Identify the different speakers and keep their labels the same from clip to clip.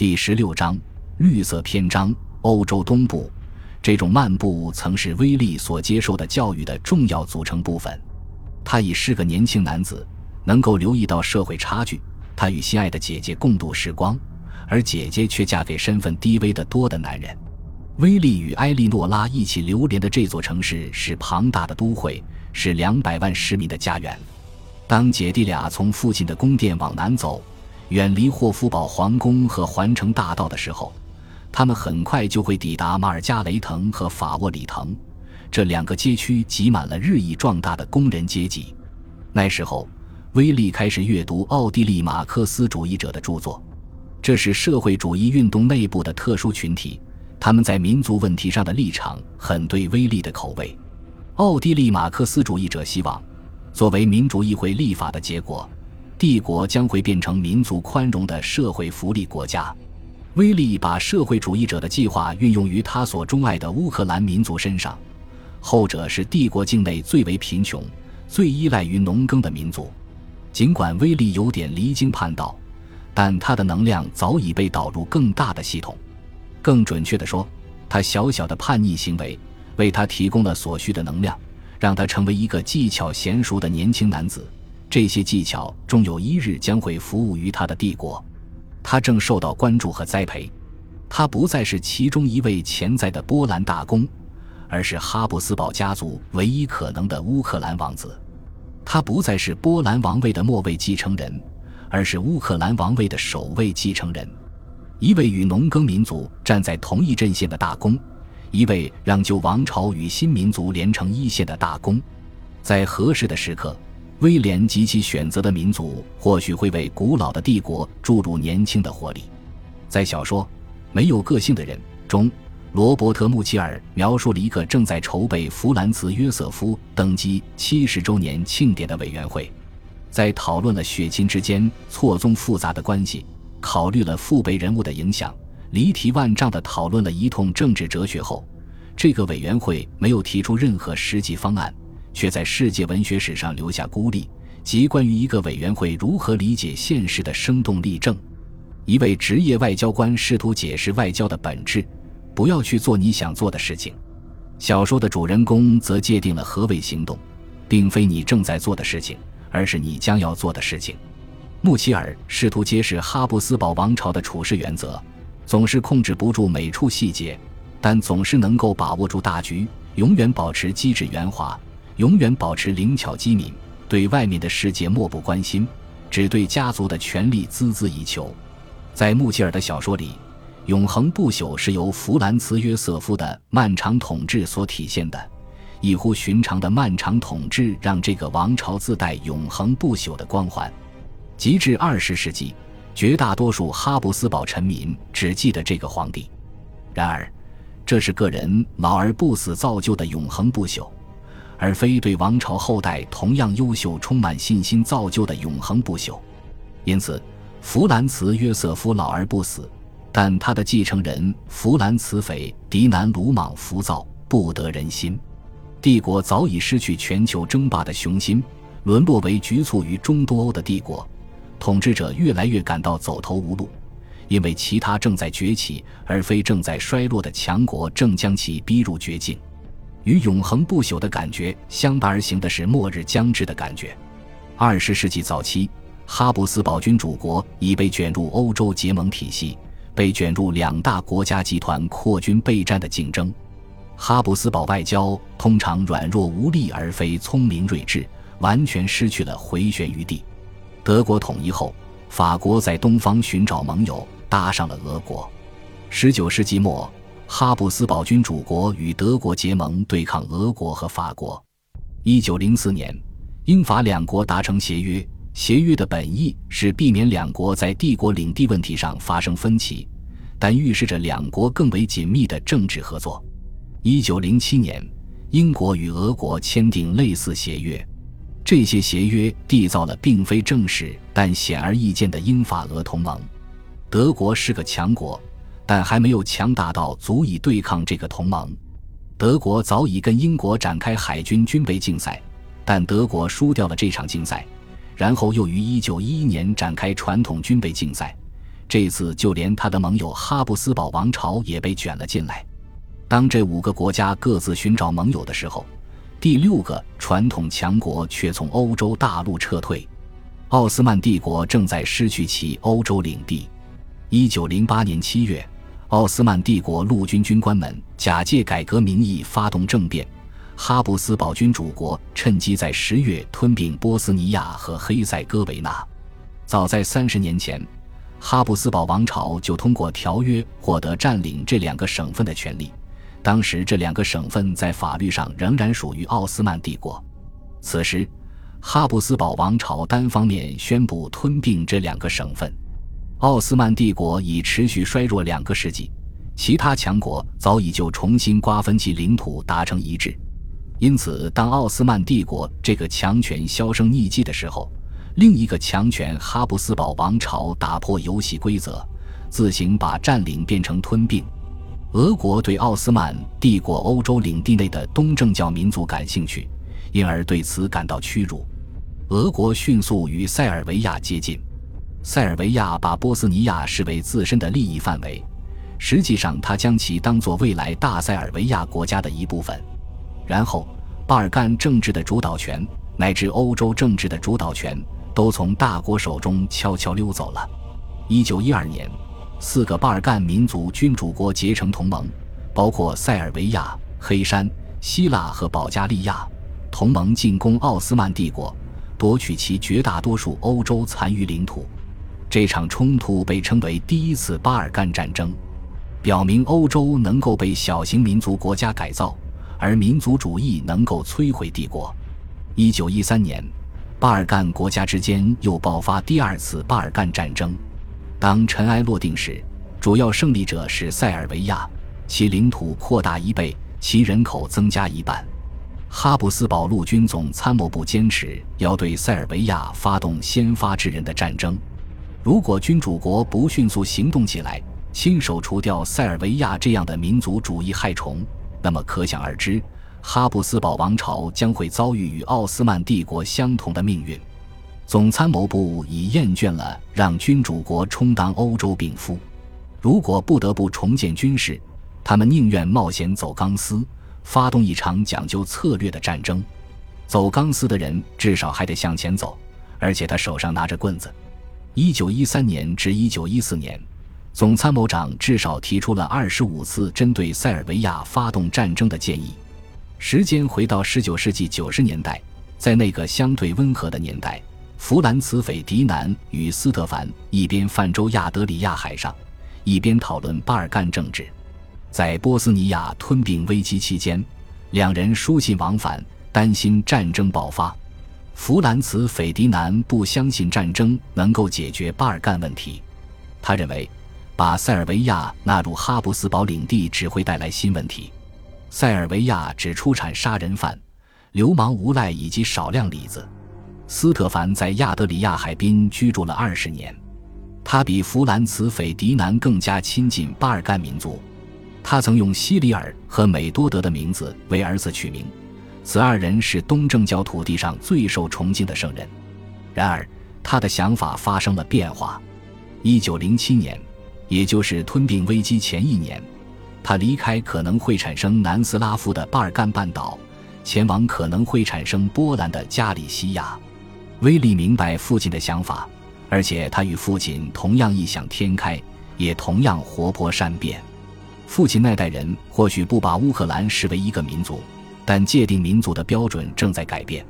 Speaker 1: 第十六章绿色篇章：欧洲东部。这种漫步曾是威利所接受的教育的重要组成部分。他已是个年轻男子，能够留意到社会差距。他与心爱的姐姐共度时光，而姐姐却嫁给身份低微的多的男人。威利与埃莉诺拉一起流连的这座城市是庞大的都会，是两百万市民的家园。当姐弟俩从父亲的宫殿往南走，远离霍夫堡皇宫和环城大道的时候，他们很快就会抵达马尔加雷滕和法沃里滕。这两个街区挤满了日益壮大的工人阶级。那时候，威利开始阅读奥地利马克思主义者的著作，这是社会主义运动内部的特殊群体。他们在民族问题上的立场很对威利的口味。奥地利马克思主义者希望，作为民主议会立法的结果，帝国将会变成民族宽容的社会福利国家。威利把社会主义者的计划运用于他所钟爱的乌克兰民族身上，后者是帝国境内最为贫穷、最依赖于农耕的民族。尽管威利有点离经叛道，但他的能量早已被导入更大的系统。更准确地说，他小小的叛逆行为为他提供了所需的能量，让他成为一个技巧娴熟的年轻男子。这些技巧终有一日将会服务于他的帝国。他正受到关注和栽培。他不再是其中一位潜在的波兰大公，而是哈布斯堡家族唯一可能的乌克兰王子。他不再是波兰王位的末位继承人，而是乌克兰王位的首位继承人。一位与农耕民族站在同一阵线的大公，一位让旧王朝与新民族连成一线的大公，在合适的时刻，威廉及其选择的民族或许会为古老的帝国注入年轻的活力。在小说《没有个性的人》中，罗伯特·穆奇尔描述了一个正在筹备弗兰茨·约瑟夫登基七十周年庆典的委员会，在讨论了血亲之间错综复杂的关系。考虑了父辈人物的影响，离题万丈地讨论了一通政治哲学后，这个委员会没有提出任何实际方案，却在世界文学史上留下孤立，即关于一个委员会如何理解现实的生动例证。一位职业外交官试图解释外交的本质：不要去做你想做的事情。小说的主人公则界定了何为行动，并非你正在做的事情，而是你将要做的事情。穆齐尔试图揭示哈布斯堡王朝的处事原则，总是控制不住每处细节，但总是能够把握住大局，永远保持机智圆滑，永远保持灵巧机敏，对外面的世界漠不关心，只对家族的权力孜孜以求。在穆齐尔的小说里，永恒不朽是由弗兰茨·约瑟夫的漫长统治所体现的，异乎寻常的漫长统治让这个王朝自带永恒不朽的光环。及至二十世纪，绝大多数哈布斯堡臣民只记得这个皇帝。然而，这是个人老而不死造就的永恒不朽，而非对王朝后代同样优秀、充满信心造就的永恒不朽。因此，弗兰茨·约瑟夫老而不死，但他的继承人弗兰茨·斐迪南鲁莽、浮躁、不得人心。帝国早已失去全球争霸的雄心，沦落为局促于中东欧的帝国。统治者越来越感到走投无路，因为其他正在崛起而非正在衰落的强国正将其逼入绝境。与永恒不朽的感觉相伴而行的是末日将至的感觉。二十世纪早期，哈布斯堡君主国已被卷入欧洲结盟体系，被卷入两大国家集团扩军备战的竞争。哈布斯堡外交通常软弱无力，而非聪明睿智，完全失去了回旋余地。德国统一后，法国在东方寻找盟友，搭上了俄国。十九世纪末，哈布斯堡君主国与德国结盟，对抗俄国和法国。一九零四年，英法两国达成协约，协约的本意是避免两国在帝国领地问题上发生分歧，但预示着两国更为紧密的政治合作。一九零七年，英国与俄国签订类似协约。这些协约缔造了并非正式但显而易见的英法俄同盟。德国是个强国，但还没有强大到足以对抗这个同盟。德国早已跟英国展开海军军备竞赛，但德国输掉了这场竞赛，然后又于1911年展开传统军备竞赛。这次就连他的盟友哈布斯堡王朝也被卷了进来。当这五个国家各自寻找盟友的时候，第六个传统强国却从欧洲大陆撤退。奥斯曼帝国正在失去其欧洲领地。一九零八年七月，奥斯曼帝国陆军军官们假借改革名义发动政变。哈布斯堡君主国趁机在十月吞并波斯尼亚和黑塞哥维那。早在三十年前，哈布斯堡王朝就通过条约获得占领这两个省份的权利。当时，这两个省份在法律上仍然属于奥斯曼帝国。此时，哈布斯堡王朝单方面宣布吞并这两个省份。奥斯曼帝国已持续衰弱两个世纪，其他强国早已就重新瓜分其领土达成一致。因此，当奥斯曼帝国这个强权销声匿迹的时候，另一个强权哈布斯堡王朝打破游戏规则，自行把占领变成吞并。俄国对奥斯曼帝国欧洲领地内的东正教民族感兴趣，因而对此感到屈辱。俄国迅速与塞尔维亚接近，塞尔维亚把波斯尼亚视为自身的利益范围，实际上他将其当作未来大塞尔维亚国家的一部分。然后，巴尔干政治的主导权乃至欧洲政治的主导权都从大国手中悄悄溜走了。一九一二年，四个巴尔干民族君主国结成同盟，包括塞尔维亚、黑山、希腊和保加利亚。同盟进攻奥斯曼帝国，夺取其绝大多数欧洲残余领土。这场冲突被称为第一次巴尔干战争，表明欧洲能够被小型民族国家改造。而民族主义能够摧毁帝国。一九一三年，巴尔干国家之间又爆发第二次巴尔干战争。当尘埃落定时，主要胜利者是塞尔维亚，其领土扩大一倍，其人口增加一半。哈布斯堡陆军总参谋部坚持要对塞尔维亚发动先发制人的战争。如果君主国不迅速行动起来，亲手除掉塞尔维亚这样的民族主义害虫，那么可想而知，哈布斯堡王朝将会遭遇与奥斯曼帝国相同的命运。总参谋部已厌倦了让君主国充当欧洲病夫，如果不得不重建军事，他们宁愿冒险走钢丝，发动一场讲究策略的战争。走钢丝的人至少还得向前走，而且他手上拿着棍子。一九一三年至一九一四年。总参谋长至少提出了二十五次针对塞尔维亚发动战争的建议。时间回到十九世纪九十年代，在那个相对温和的年代，弗兰茨·斐迪南与斯特凡一边泛舟亚德里亚海上，一边讨论巴尔干政治。在波斯尼亚吞并危机期间，两人书信往返，担心战争爆发。弗兰茨·斐迪南不相信战争能够解决巴尔干问题，他认为。把塞尔维亚纳入哈布斯堡领地只会带来新问题。塞尔维亚只出产杀人犯、流氓无赖以及少量李子。斯特凡在亚德里亚海滨居住了二十年，他比弗兰茨·斐迪南更加亲近巴尔干民族。他曾用希里尔和美多德的名字为儿子取名，此二人是东正教土地上最受崇敬的圣人。然而，他的想法发生了变化。一九零七年。也就是吞并危机前一年，他离开可能会产生南斯拉夫的巴尔干半岛，前往可能会产生波兰的加里西亚。威利明白父亲的想法，而且他与父亲同样异想天开，也同样活泼善变。父亲那代人或许不把乌克兰视为一个民族，但界定民族的标准正在改变。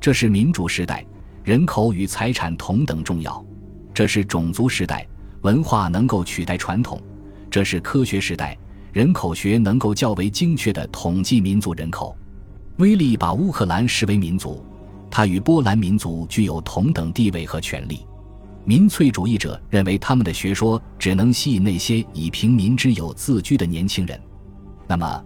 Speaker 1: 这是民主时代，人口与财产同等重要；这是种族时代。文化能够取代传统，这是科学时代。人口学能够较为精确地统计民族人口。威利把乌克兰视为民族，他与波兰民族具有同等地位和权利。民粹主义者认为他们的学说只能吸引那些以平民之友自居的年轻人。那么，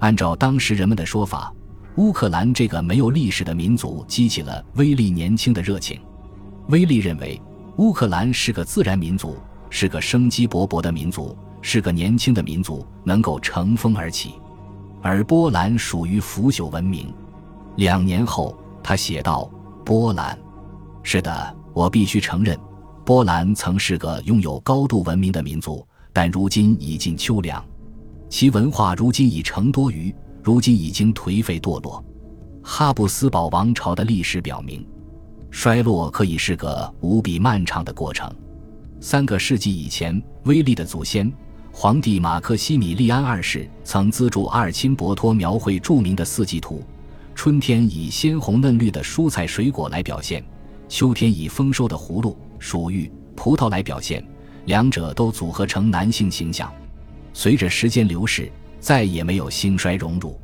Speaker 1: 按照当时人们的说法，乌克兰这个没有历史的民族激起了威利年轻的热情。威利认为乌克兰是个自然民族。是个生机勃勃的民族，是个年轻的民族，能够乘风而起。而波兰属于腐朽文明。两年后，他写道：“波兰，是的，我必须承认，波兰曾是个拥有高度文明的民族，但如今已近秋凉，其文化如今已成多余，如今已经颓废堕落。哈布斯堡王朝的历史表明，衰落可以是个无比漫长的过程。三个世纪以前，威利的祖先皇帝马克西米利安二世曾资助阿尔钦博托描绘著名的四季图：春天以鲜红嫩绿的蔬菜水果来表现，秋天以丰收的葫芦、薯芋、葡萄来表现，两者都组合成男性形象。随着时间流逝，再也没有兴衰荣辱。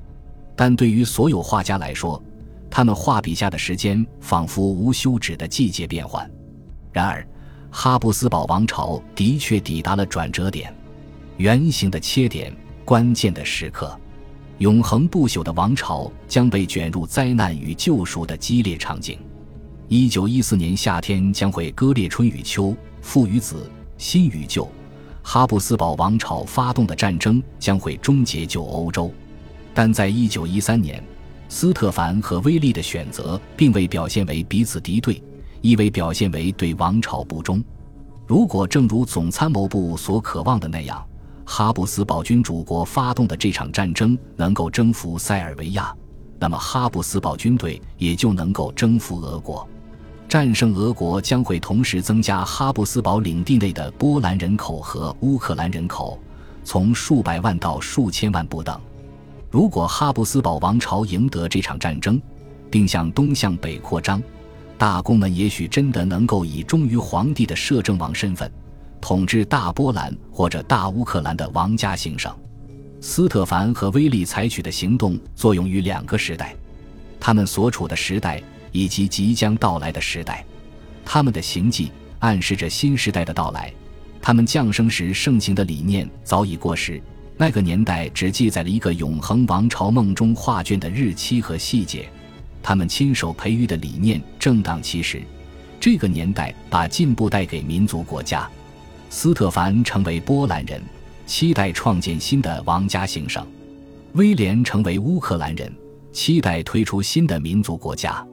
Speaker 1: 但对于所有画家来说，他们画笔下的时间仿佛无休止的季节变换。然而，哈布斯堡王朝的确抵达了转折点，圆形的切点，关键的时刻，永恒不朽的王朝将被卷入灾难与救赎的激烈场景。一九一四年夏天将会割裂春与秋，父与子，新与旧。哈布斯堡王朝发动的战争将会终结旧欧洲。但在一九一三年，斯特凡和威利的选择并未表现为彼此敌对，亦未表现为对王朝不忠。如果正如总参谋部所渴望的那样，哈布斯堡君主国发动的这场战争能够征服塞尔维亚，那么哈布斯堡军队也就能够征服俄国。战胜俄国将会同时增加哈布斯堡领地内的波兰人口和乌克兰人口，从数百万到数千万不等。如果哈布斯堡王朝赢得这场战争，并向东向北扩张，大公们也许真的能够以忠于皇帝的摄政王身份，统治大波兰或者大乌克兰的王家行省。斯特凡和威利采取的行动作用于两个时代，他们所处的时代以及即将到来的时代，他们的行迹暗示着新时代的到来。他们降生时盛行的理念早已过时。那个年代只记载了一个永恒王朝梦中画卷的日期和细节，他们亲手培育的理念正当其时。这个年代把进步带给民族国家。斯特凡成为波兰人，期待创建新的王家行省；威廉成为乌克兰人，期待推出新的民族国家。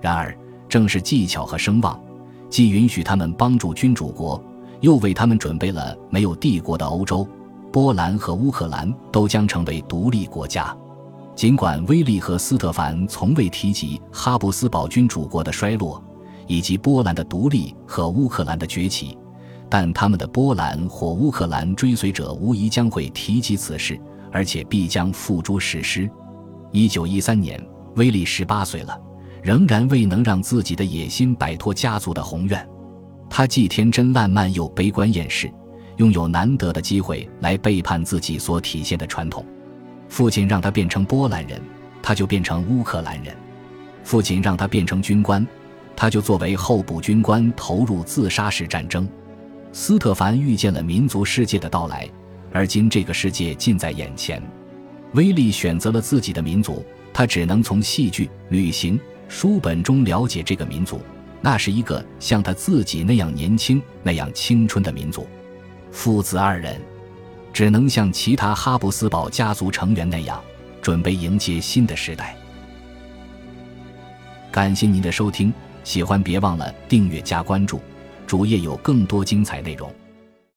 Speaker 1: 然而，正是技巧和声望，既允许他们帮助君主国，又为他们准备了没有帝国的欧洲。波兰和乌克兰都将成为独立国家。尽管威利和斯特凡从未提及哈布斯堡君主国的衰落，以及波兰的独立和乌克兰的崛起，但他们的波兰或乌克兰追随者无疑将会提及此事，而且必将付诸实施。一九一三年，威利十八岁了，仍然未能让自己的野心摆脱家族的宏愿。他既天真烂漫，又悲观厌世。拥有难得的机会来背叛自己所体现的传统。父亲让他变成波兰人，他就变成乌克兰人；父亲让他变成军官，他就作为候补军官投入自杀式战争。斯特凡预见了民族世界的到来，而今这个世界近在眼前。威利选择了自己的民族，他只能从戏剧、旅行、书本中了解这个民族。那是一个像他自己那样年轻、那样青春的民族。父子二人只能像其他哈布斯堡家族成员那样，准备迎接新的时代。感谢您的收听，喜欢别忘了订阅加关注，主页有更多精彩内容。